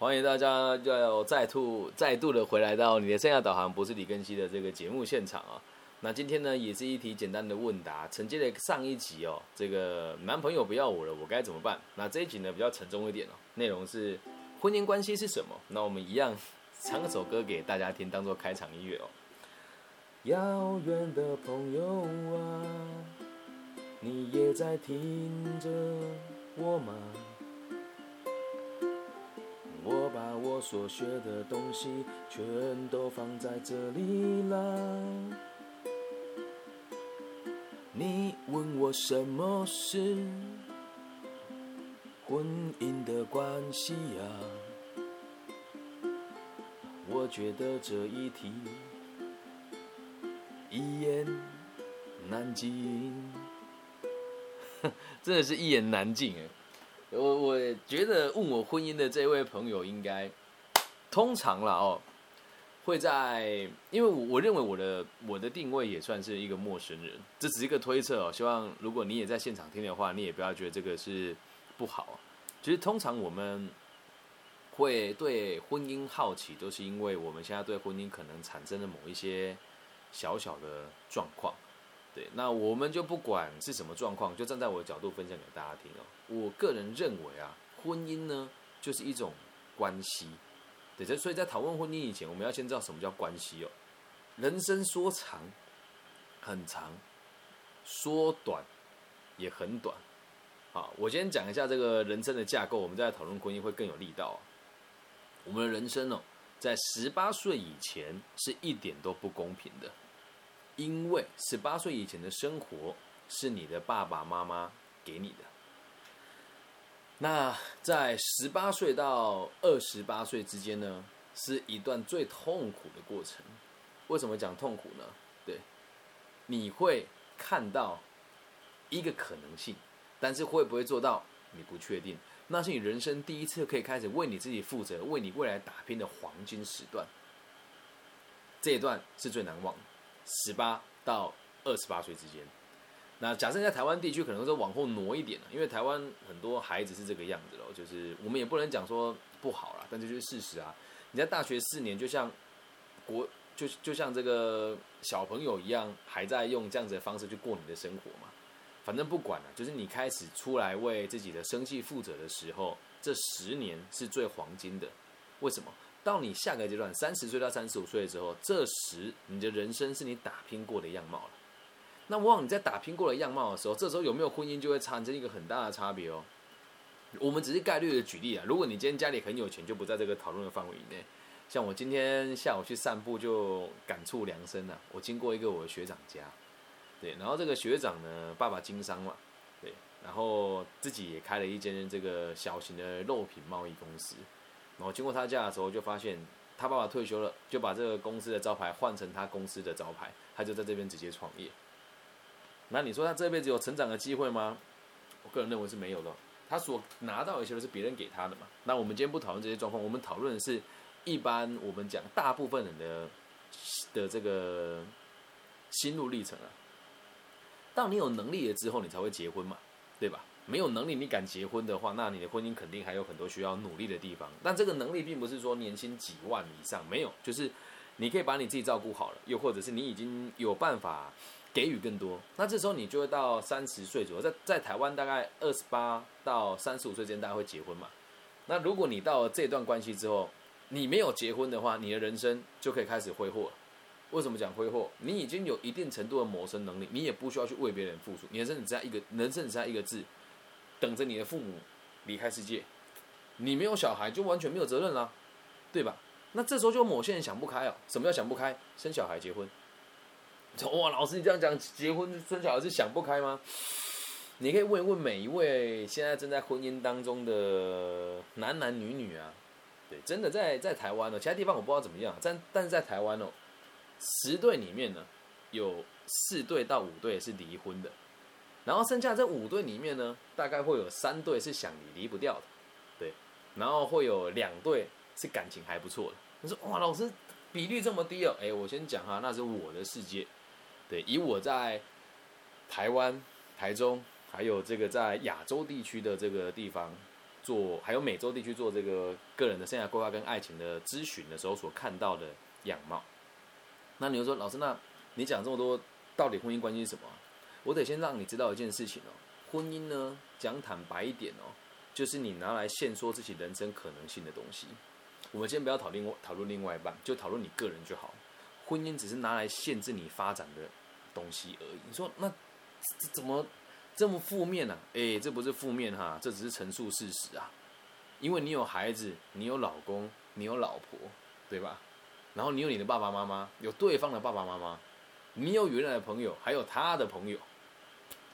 欢迎大家要再度再度的回来到你的生涯导航不是李根熙的这个节目现场啊。那今天呢，也是一题简单的问答，承接了上一集哦，这个男朋友不要我了，我该怎么办？那这一集呢比较沉重一点哦，内容是婚姻关系是什么？那我们一样唱首歌给大家听，当做开场音乐哦。遥远的朋友啊，你也在听着我吗？我所学的东西全都放在这里了。你问我什么是婚姻的关系呀？我觉得这一题一言难尽，真的是一言难尽！我我觉得问我婚姻的这位朋友，应该通常了哦。会在，因为我我认为我的我的定位也算是一个陌生人，这只是一个推测哦。希望如果你也在现场听的话，你也不要觉得这个是不好。其实通常我们会对婚姻好奇，都是因为我们现在对婚姻可能产生了某一些小小的状况。对，那我们就不管是什么状况，就站在我的角度分享给大家听哦。我个人认为啊，婚姻呢就是一种关系。对，所以在讨论婚姻以前，我们要先知道什么叫关系哦。人生说长很长，说短也很短。好，我先讲一下这个人生的架构，我们再讨论婚姻会更有力道。我们的人生哦，在十八岁以前是一点都不公平的，因为十八岁以前的生活是你的爸爸妈妈给你的。那在十八岁到二十八岁之间呢，是一段最痛苦的过程。为什么讲痛苦呢？对，你会看到一个可能性，但是会不会做到，你不确定。那是你人生第一次可以开始为你自己负责、为你未来打拼的黄金时段。这一段是最难忘，十八到二十八岁之间。那假设在台湾地区，可能说往后挪一点了，因为台湾很多孩子是这个样子咯，就是我们也不能讲说不好啦，但这就是事实啊。你在大学四年，就像国就就像这个小朋友一样，还在用这样子的方式去过你的生活嘛。反正不管了，就是你开始出来为自己的生计负责的时候，这十年是最黄金的。为什么？到你下个阶段，三十岁到三十五岁的时候，这时你的人生是你打拼过的样貌了。那往往你在打拼过的样貌的时候，这时候有没有婚姻就会产生一个很大的差别哦。我们只是概率的举例啊。如果你今天家里很有钱，就不在这个讨论的范围以内。像我今天下午去散步，就感触良深啊。我经过一个我的学长家，对，然后这个学长呢，爸爸经商嘛，对，然后自己也开了一间这个小型的肉品贸易公司。然后经过他家的时候，就发现他爸爸退休了，就把这个公司的招牌换成他公司的招牌，他就在这边直接创业。那你说他这辈子有成长的机会吗？我个人认为是没有的。他所拿到一些都是别人给他的嘛。那我们今天不讨论这些状况，我们讨论的是一般我们讲大部分人的的这个心路历程啊。当你有能力了之后，你才会结婚嘛，对吧？没有能力你敢结婚的话，那你的婚姻肯定还有很多需要努力的地方。但这个能力并不是说年薪几万以上，没有，就是你可以把你自己照顾好了，又或者是你已经有办法。给予更多，那这时候你就会到三十岁左右，在在台湾大概二十八到三十五岁之间，大家会结婚嘛？那如果你到了这段关系之后，你没有结婚的话，你的人生就可以开始挥霍。为什么讲挥霍？你已经有一定程度的谋生能力，你也不需要去为别人付出，你人生只差一个，人生只差一个字，等着你的父母离开世界。你没有小孩，就完全没有责任啦，对吧？那这时候就某些人想不开哦。什么叫想不开？生小孩结婚。哇，老师，你这样讲结婚生小孩是想不开吗？你可以问一问每一位现在正在婚姻当中的男男女女啊，对，真的在在台湾呢，其他地方我不知道怎么样，但但是在台湾哦，十对里面呢，有四对到五对是离婚的，然后剩下这五对里面呢，大概会有三对是想离离不掉的，对，然后会有两对是感情还不错的。你说哇，老师比率这么低哦？哎，我先讲哈，那是我的世界。对，以我在台湾、台中，还有这个在亚洲地区的这个地方，做，还有美洲地区做这个个人的生涯规划跟爱情的咨询的时候所看到的样貌。那你就说，老师，那你讲这么多，到底婚姻关系是什么？我得先让你知道一件事情哦，婚姻呢，讲坦白一点哦，就是你拿来限缩自己人生可能性的东西。我们先不要讨论讨论另外一半，就讨论你个人就好。婚姻只是拿来限制你发展的东西而已。你说那这怎么这么负面呢？哎，这不是负面哈，这只是陈述事实啊。因为你有孩子，你有老公，你有老婆，对吧？然后你有你的爸爸妈妈，有对方的爸爸妈妈，你有原来的朋友，还有他的朋友。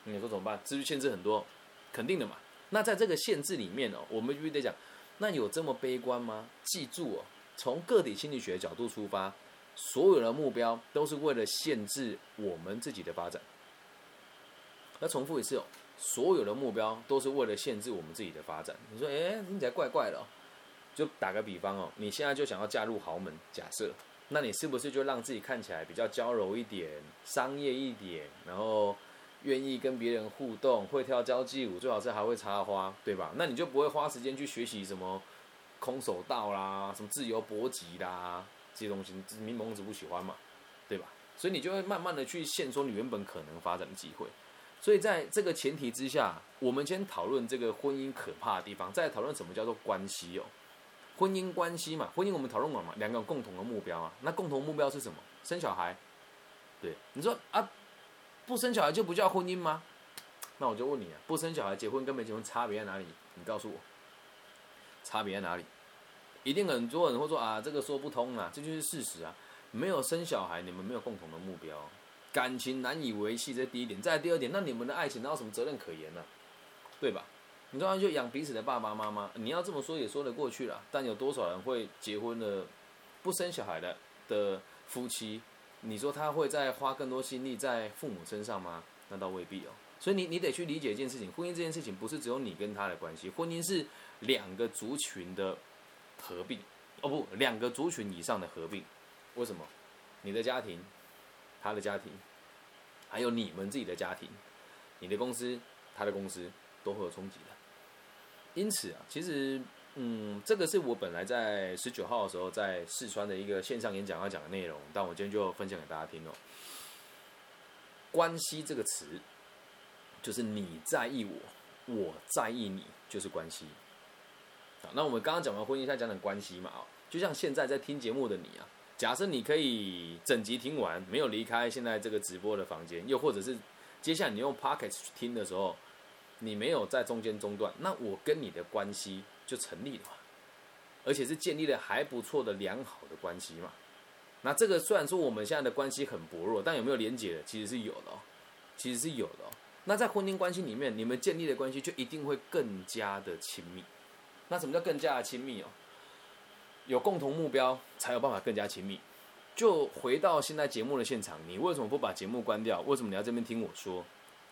你说怎么办？至于限制很多，肯定的嘛。那在这个限制里面哦，我们必须得讲，那有这么悲观吗？记住哦，从个体心理学角度出发，所有的目标都是为了限制我们自己的发展。那重复一次哦，所有的目标都是为了限制我们自己的发展。你说，哎，听起来怪怪的。哦就打个比方哦，你现在就想要嫁入豪门，假设，那你是不是就让自己看起来比较娇柔一点、商业一点，然后？愿意跟别人互动，会跳交际舞，最好是还会插花，对吧？那你就不会花时间去学习什么空手道啦、什么自由搏击啦这些东西，明蒙子不喜欢嘛，对吧？所以你就会慢慢的去限缩你原本可能发展的机会。所以在这个前提之下，我们先讨论这个婚姻可怕的地方，再讨论什么叫做关系哦。婚姻关系嘛，婚姻我们讨论过嘛，两个共同的目标啊，那共同目标是什么？生小孩。对，你说啊。不生小孩就不叫婚姻吗？那我就问你啊，不生小孩结婚跟没结婚差别在哪里？你告诉我，差别在哪里？一定很多人会说啊，这个说不通啊，这就是事实啊。没有生小孩，你们没有共同的目标，感情难以维系，这第一点。再第二点，那你们的爱情哪有什么责任可言呢？对吧？你当然就养彼此的爸爸妈妈，你要这么说也说得过去了。但有多少人会结婚了不生小孩的的夫妻？你说他会再花更多心力在父母身上吗？那倒未必哦。所以你你得去理解一件事情，婚姻这件事情不是只有你跟他的关系，婚姻是两个族群的合并，哦不，两个族群以上的合并。为什么？你的家庭，他的家庭，还有你们自己的家庭，你的公司，他的公司都会有冲击的。因此啊，其实。嗯，这个是我本来在十九号的时候在四川的一个线上演讲要讲的内容，但我今天就分享给大家听哦。关系这个词，就是你在意我，我在意你，就是关系。好，那我们刚刚讲完婚姻，再讲讲关系嘛啊，就像现在在听节目的你啊，假设你可以整集听完，没有离开现在这个直播的房间，又或者是接下来你用 Pocket 去听的时候，你没有在中间中断，那我跟你的关系。就成立了嘛，而且是建立了还不错的良好的关系嘛。那这个虽然说我们现在的关系很薄弱，但有没有连结的，其实是有的哦，其实是有的哦。那在婚姻关系里面，你们建立的关系就一定会更加的亲密。那什么叫更加的亲密哦？有共同目标才有办法更加亲密。就回到现在节目的现场，你为什么不把节目关掉？为什么你要这边听我说？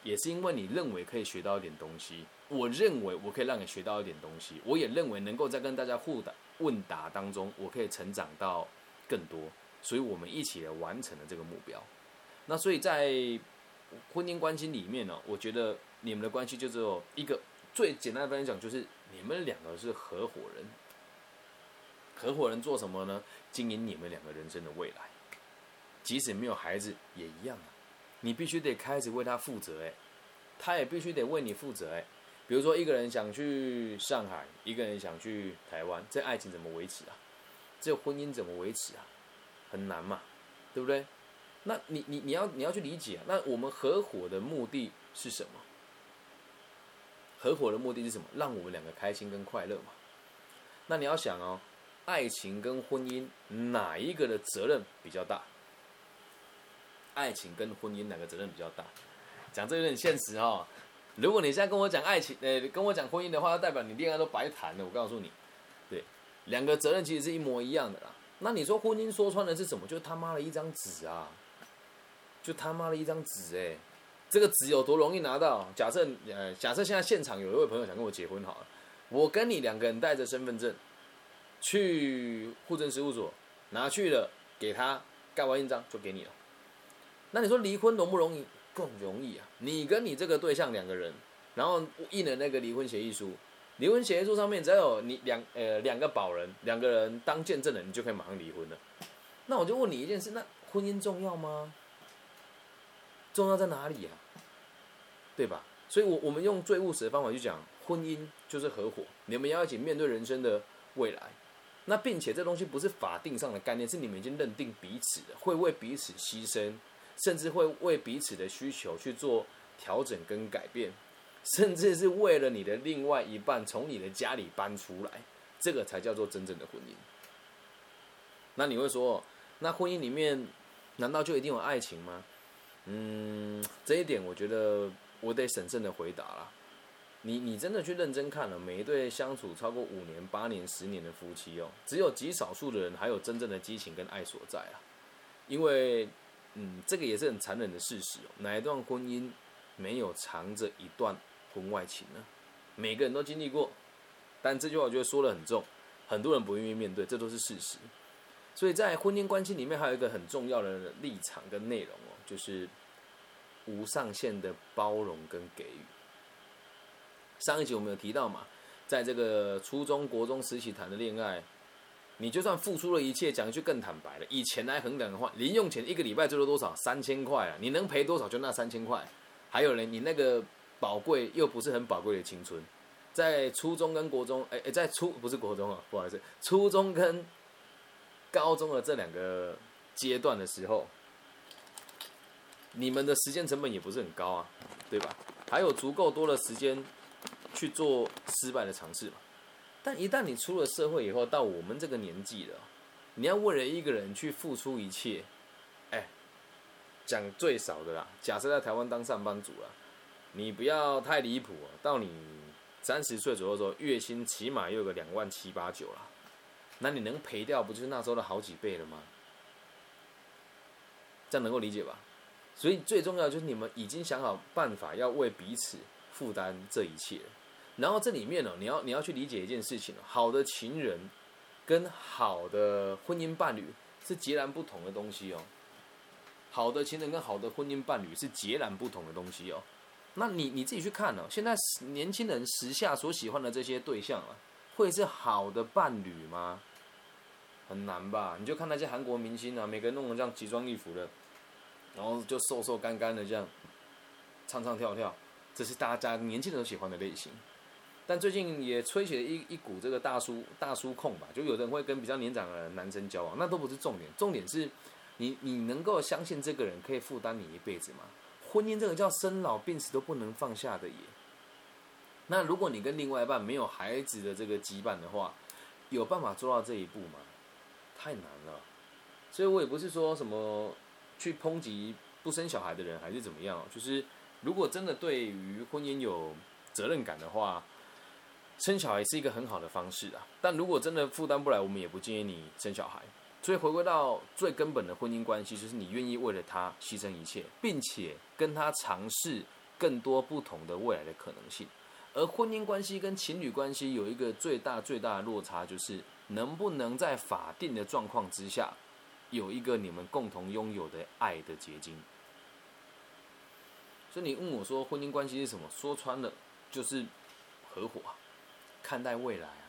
也是因为你认为可以学到一点东西，我认为我可以让你学到一点东西，我也认为能够在跟大家互答问答当中，我可以成长到更多，所以我们一起来完成了这个目标。那所以在婚姻关系里面呢，我觉得你们的关系就只有一个最简单的分享，就是你们两个是合伙人。合伙人做什么呢？经营你们两个人生的未来，即使没有孩子也一样啊。你必须得开始为他负责，哎，他也必须得为你负责，哎。比如说，一个人想去上海，一个人想去台湾，这爱情怎么维持啊？这婚姻怎么维持啊？很难嘛，对不对？那你你你要你要去理解，那我们合伙的目的是什么？合伙的目的是什么？让我们两个开心跟快乐嘛。那你要想哦，爱情跟婚姻哪一个的责任比较大？爱情跟婚姻哪个责任比较大？讲这有点现实哈。如果你现在跟我讲爱情，呃，跟我讲婚姻的话，代表你恋爱都白谈了。我告诉你，对，两个责任其实是一模一样的啦。那你说婚姻说穿了是什么？就他妈的一张纸啊！就他妈的一张纸哎！这个纸有多容易拿到？假设呃，假设现在现场有一位朋友想跟我结婚好了，我跟你两个人带着身份证去户政事务所拿去了，给他盖完印章就给你了。那你说离婚容不容易？更容易啊！你跟你这个对象两个人，然后印了那个离婚协议书，离婚协议书上面只要有你两呃两个保人，两个人当见证人，你就可以马上离婚了。那我就问你一件事，那婚姻重要吗？重要在哪里呀？对吧？所以，我我们用最务实的方法去讲，婚姻就是合伙，你们要一起面对人生的未来。那并且这东西不是法定上的概念，是你们已经认定彼此的，会为彼此牺牲，甚至会为彼此的需求去做调整跟改变，甚至是为了你的另外一半从你的家里搬出来，这个才叫做真正的婚姻。那你会说，那婚姻里面难道就一定有爱情吗？嗯，这一点我觉得我得审慎的回答啦。你你真的去认真看了，每一对相处超过五年、八年、十年的夫妻哦，只有极少数的人还有真正的激情跟爱所在啊。因为，嗯，这个也是很残忍的事实哦。哪一段婚姻没有藏着一段婚外情呢？每个人都经历过，但这句话我觉得说的很重，很多人不愿意面对，这都是事实。所以在婚姻关系里面，还有一个很重要的立场跟内容哦，就是无上限的包容跟给予。上一集我们有提到嘛，在这个初中国中时期谈的恋爱，你就算付出了一切，讲一句更坦白了，以钱来衡量的话，零用钱一个礼拜最多多少？三千块啊！你能赔多少就那三千块。还有呢，你那个宝贵又不是很宝贵的青春，在初中跟国中，哎哎，在初不是国中啊，不好意思，初中跟高中的这两个阶段的时候，你们的时间成本也不是很高啊，对吧？还有足够多的时间。去做失败的尝试嘛，但一旦你出了社会以后，到我们这个年纪了，你要为了一个人去付出一切，哎，讲最少的啦，假设在台湾当上班族了，你不要太离谱啊，到你三十岁左右的时候，月薪起码有个两万七八九了，那你能赔掉不就是那时候的好几倍了吗？这样能够理解吧？所以最重要就是你们已经想好办法要为彼此负担这一切。然后这里面呢，你要你要去理解一件事情好的情人跟好的婚姻伴侣是截然不同的东西哦。好的情人跟好的婚姻伴侣是截然不同的东西哦。那你你自己去看哦，现在年轻人时下所喜欢的这些对象啊，会是好的伴侣吗？很难吧？你就看那些韩国明星啊，每个人弄得这样奇装异服的，然后就瘦瘦干干的这样唱唱跳跳，这是大家年轻人都喜欢的类型。但最近也吹起了一一股这个大叔大叔控吧，就有的人会跟比较年长的男生交往，那都不是重点，重点是，你你能够相信这个人可以负担你一辈子吗？婚姻这个叫生老病死都不能放下的耶。那如果你跟另外一半没有孩子的这个羁绊的话，有办法做到这一步吗？太难了。所以我也不是说什么去抨击不生小孩的人还是怎么样，就是如果真的对于婚姻有责任感的话。生小孩是一个很好的方式啊，但如果真的负担不来，我们也不建议你生小孩。所以回归到最根本的婚姻关系，就是你愿意为了他牺牲一切，并且跟他尝试更多不同的未来的可能性。而婚姻关系跟情侣关系有一个最大最大的落差，就是能不能在法定的状况之下，有一个你们共同拥有的爱的结晶。所以你问我说婚姻关系是什么？说穿了就是合伙。看待未来啊，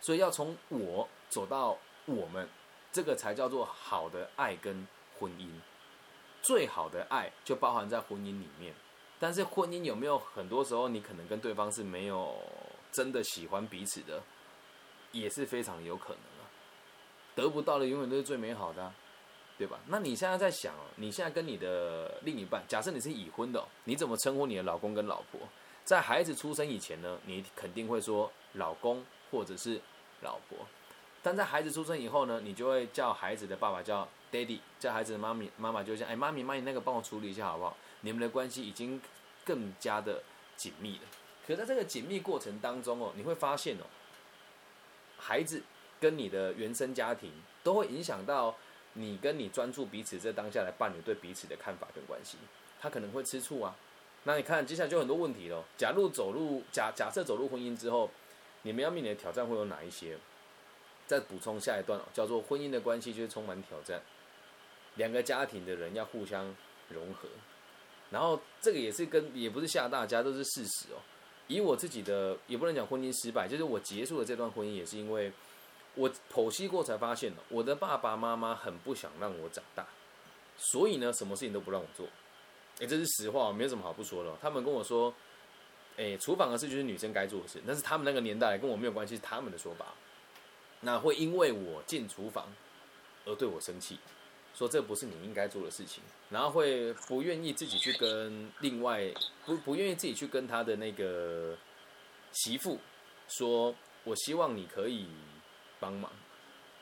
所以要从我走到我们，这个才叫做好的爱跟婚姻。最好的爱就包含在婚姻里面，但是婚姻有没有很多时候你可能跟对方是没有真的喜欢彼此的，也是非常有可能啊。得不到的永远都是最美好的，对吧？那你现在在想，你现在跟你的另一半，假设你是已婚的，你怎么称呼你的老公跟老婆？在孩子出生以前呢，你肯定会说。老公或者是老婆，但在孩子出生以后呢，你就会叫孩子的爸爸叫 daddy，叫孩子的妈咪妈妈就像哎妈咪妈咪那个帮我处理一下好不好？你们的关系已经更加的紧密了。可在这个紧密过程当中哦，你会发现哦，孩子跟你的原生家庭都会影响到你跟你专注彼此这当下的伴侣对彼此的看法跟关系，他可能会吃醋啊。那你看接下来就很多问题了。假如走入假假设走入婚姻之后。你们要面临的挑战会有哪一些？再补充下一段，叫做婚姻的关系就是充满挑战，两个家庭的人要互相融合，然后这个也是跟也不是吓大家，都是事实哦。以我自己的也不能讲婚姻失败，就是我结束了这段婚姻，也是因为我剖析过才发现我的爸爸妈妈很不想让我长大，所以呢，什么事情都不让我做。哎，这是实话，没有什么好不说的。他们跟我说，哎，厨房的事就是女生该做的事，那是他们那个年代，跟我没有关系，是他们的说法。那会因为我进厨房而对我生气，说这不是你应该做的事情，然后会不愿意自己去跟另外不不愿意自己去跟他的那个媳妇说，我希望你可以帮忙。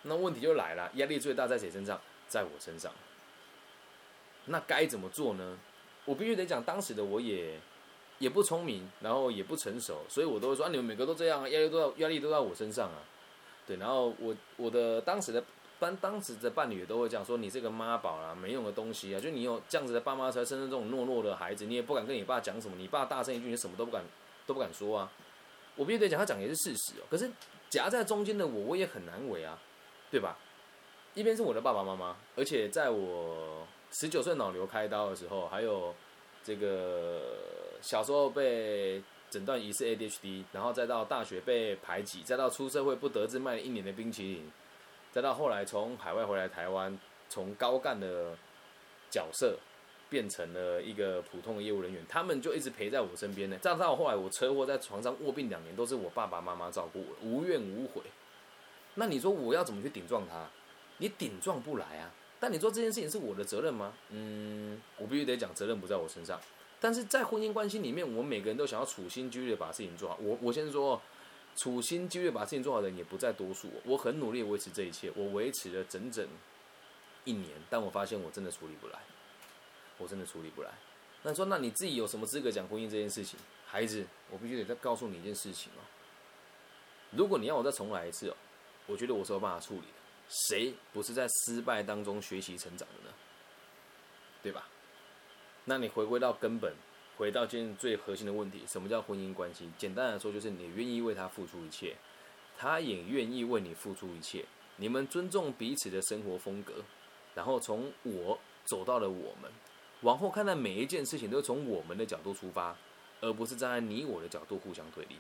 那问题就来了，压力最大在谁身上？在我身上。那该怎么做呢？我必须得讲，当时的我也也不聪明，然后也不成熟，所以我都会说，你们每个都这样啊，压力都在压力都在我身上啊。对，然后我我的当时的班当时的伴侣也都会讲说，你这个妈宝啦，没用的东西啊，就你有这样子的爸妈才生成这种懦弱的孩子，你也不敢跟你爸讲什么，你爸大声一句，你什么都不敢都不敢说啊。我必须得讲，他讲也是事实哦。可是夹在中间的我，我也很难为啊，对吧？一边是我的爸爸妈妈，而且在我。十九岁脑瘤开刀的时候，还有这个小时候被诊断疑似 ADHD，然后再到大学被排挤，再到出社会不得志卖了一年的冰淇淋，再到后来从海外回来台湾，从高干的角色变成了一个普通的业务人员，他们就一直陪在我身边呢。再到后来我车祸在床上卧病两年，都是我爸爸妈妈照顾我，无怨无悔。那你说我要怎么去顶撞他？你顶撞不来啊！但你做这件事情是我的责任吗？嗯，我必须得讲，责任不在我身上。但是在婚姻关系里面，我们每个人都想要处心积虑的把事情做好。我我先说，处心积虑把事情做好的人也不在多数。我很努力维持这一切，我维持了整整一年，但我发现我真的处理不来，我真的处理不来。那说，那你自己有什么资格讲婚姻这件事情？孩子，我必须得再告诉你一件事情哦。如果你要我再重来一次哦，我觉得我是有办法处理的。谁不是在失败当中学习成长的呢？对吧？那你回归到根本，回到今天最核心的问题：什么叫婚姻关系？简单来说，就是你愿意为他付出一切，他也愿意为你付出一切。你们尊重彼此的生活风格，然后从我走到了我们，往后看待每一件事情都从我们的角度出发，而不是站在你我的角度互相对立。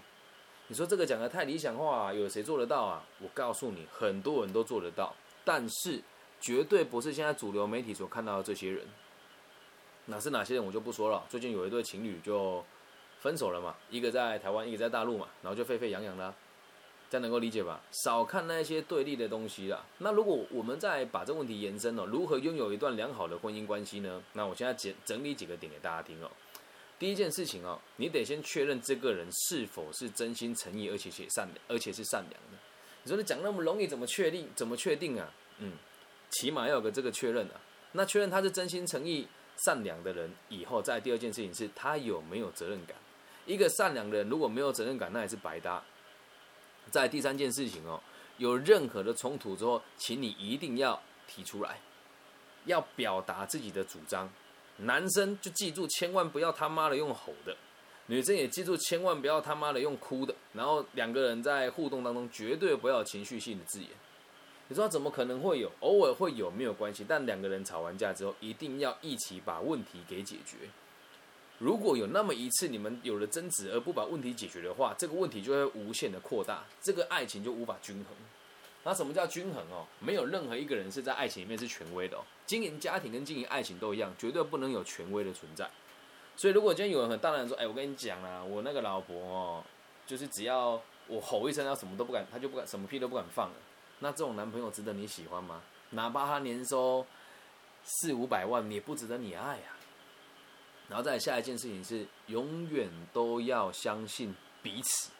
你说这个讲的太理想化，有谁做得到啊？我告诉你，很多人都做得到，但是绝对不是现在主流媒体所看到的这些人。哪是哪些人，我就不说了。最近有一对情侣就分手了嘛，一个在台湾，一个在大陆嘛，然后就沸沸扬扬的，这样能够理解吧？少看那些对立的东西啦。那如果我们再把这问题延伸了，如何拥有一段良好的婚姻关系呢？那我现在简整理几个点给大家听哦。第一件事情哦，你得先确认这个人是否是真心诚意，而且且善良，而且是善良的。你说你讲那么容易，怎么确定？怎么确定啊？嗯，起码要有个这个确认啊。那确认他是真心诚意、善良的人以后，再第二件事情是他有没有责任感。一个善良的人如果没有责任感，那也是白搭。在第三件事情哦，有任何的冲突之后，请你一定要提出来，要表达自己的主张。男生就记住，千万不要他妈的用吼的；女生也记住，千万不要他妈的用哭的。然后两个人在互动当中，绝对不要情绪性的字眼。你说怎么可能会有？偶尔会有没有关系？但两个人吵完架之后，一定要一起把问题给解决。如果有那么一次你们有了争执而不把问题解决的话，这个问题就会无限的扩大，这个爱情就无法均衡。那什么叫均衡哦？没有任何一个人是在爱情里面是权威的哦。经营家庭跟经营爱情都一样，绝对不能有权威的存在。所以，如果今天有人很大胆说：“哎，我跟你讲啊，我那个老婆哦，就是只要我吼一声，她什么都不敢，她就不敢什么屁都不敢放了。”那这种男朋友值得你喜欢吗？哪怕他年收四五百万，也不值得你爱呀。然后再下一件事情是，永远都要相信彼此。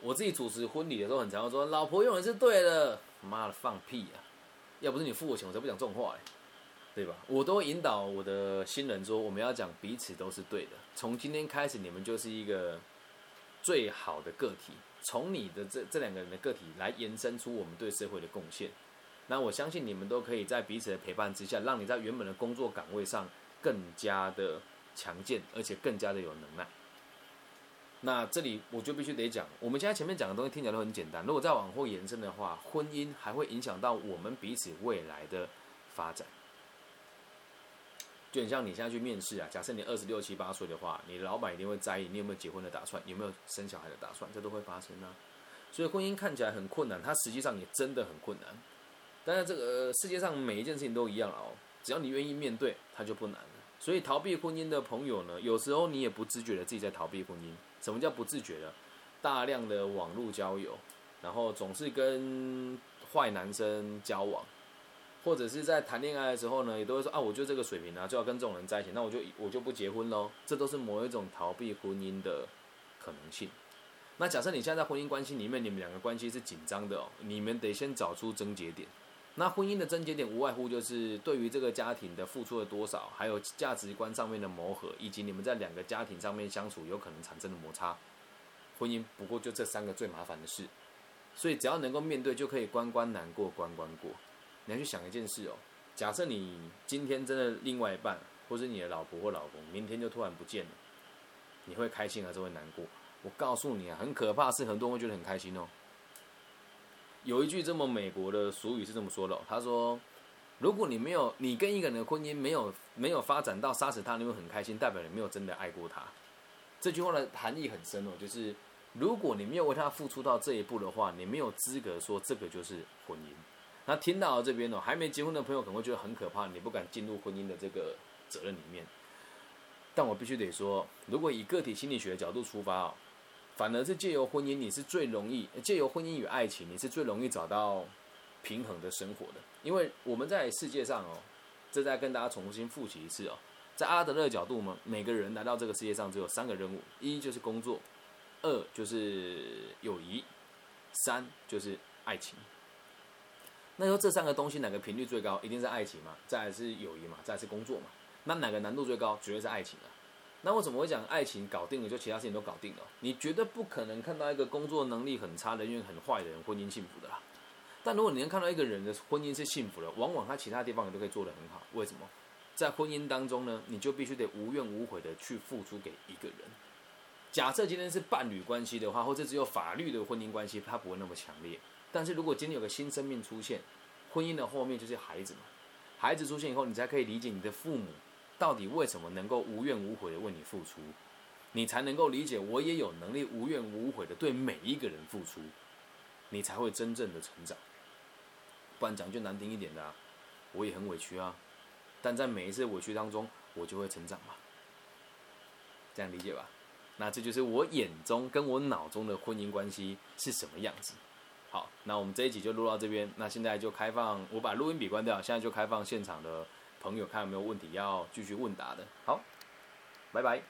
我自己主持婚礼的时候，很常说：“老婆永远是对的。”妈的，放屁啊！要不是你付我钱，我才不讲这种话嘞，对吧？我都引导我的新人说：“我们要讲彼此都是对的。从今天开始，你们就是一个最好的个体。从你的这这两个人的个体来延伸出我们对社会的贡献。那我相信你们都可以在彼此的陪伴之下，让你在原本的工作岗位上更加的强健，而且更加的有能耐。”那这里我就必须得讲，我们现在前面讲的东西听起来都很简单。如果再往后延伸的话，婚姻还会影响到我们彼此未来的发展。就很像你现在去面试啊，假设你二十六七八岁的话，你老板一定会在意你有没有结婚的打算，有没有生小孩的打算，这都会发生啊。所以婚姻看起来很困难，它实际上也真的很困难。但是这个世界上每一件事情都一样哦，只要你愿意面对，它就不难。所以逃避婚姻的朋友呢，有时候你也不自觉的自己在逃避婚姻。什么叫不自觉的？大量的网络交友，然后总是跟坏男生交往，或者是在谈恋爱的时候呢，也都会说啊，我就这个水平啊，就要跟这种人在一起，那我就我就不结婚喽。这都是某一种逃避婚姻的可能性。那假设你现在在婚姻关系里面，你们两个关系是紧张的哦，你们得先找出症结点。那婚姻的症结点无外乎就是对于这个家庭的付出了多少，还有价值观上面的磨合，以及你们在两个家庭上面相处有可能产生的摩擦。婚姻不过就这三个最麻烦的事，所以只要能够面对，就可以关关难过关关过。你要去想一件事哦，假设你今天真的另外一半，或是你的老婆或老公，明天就突然不见了，你会开心还是会难过？我告诉你啊，很可怕，是很多人会觉得很开心哦。有一句这么美国的俗语是这么说的，他说：“如果你没有你跟一个人的婚姻没有没有发展到杀死他，你会很开心，代表你没有真的爱过他。”这句话的含义很深哦，就是如果你没有为他付出到这一步的话，你没有资格说这个就是婚姻。那听到这边哦，还没结婚的朋友可能会觉得很可怕，你不敢进入婚姻的这个责任里面。但我必须得说，如果以个体心理学的角度出发哦。反而是借由婚姻，你是最容易借由婚姻与爱情，你是最容易找到平衡的生活的。因为我们在世界上哦，这再跟大家重新复习一次哦，在阿德勒角度嘛，每个人来到这个世界上只有三个任务：一就是工作，二就是友谊，三就是爱情。那说这三个东西哪个频率最高？一定是爱情嘛，再是友谊嘛，再是工作嘛。那哪个难度最高？绝对是爱情啊。那为什么会讲爱情搞定了，就其他事情都搞定了？你绝对不可能看到一个工作能力很差、人缘很坏的人婚姻幸福的啦。但如果你能看到一个人的婚姻是幸福的，往往他其他地方也都可以做得很好。为什么？在婚姻当中呢，你就必须得无怨无悔的去付出给一个人。假设今天是伴侣关系的话，或者只有法律的婚姻关系，它不会那么强烈。但是如果今天有个新生命出现，婚姻的后面就是孩子嘛。孩子出现以后，你才可以理解你的父母。到底为什么能够无怨无悔的为你付出，你才能够理解我也有能力无怨无悔的对每一个人付出，你才会真正的成长。不然讲句难听一点的，我也很委屈啊，但在每一次委屈当中，我就会成长嘛。这样理解吧？那这就是我眼中跟我脑中的婚姻关系是什么样子。好，那我们这一集就录到这边。那现在就开放，我把录音笔关掉，现在就开放现场的。朋友，看有没有问题要继续问答的。好，拜拜。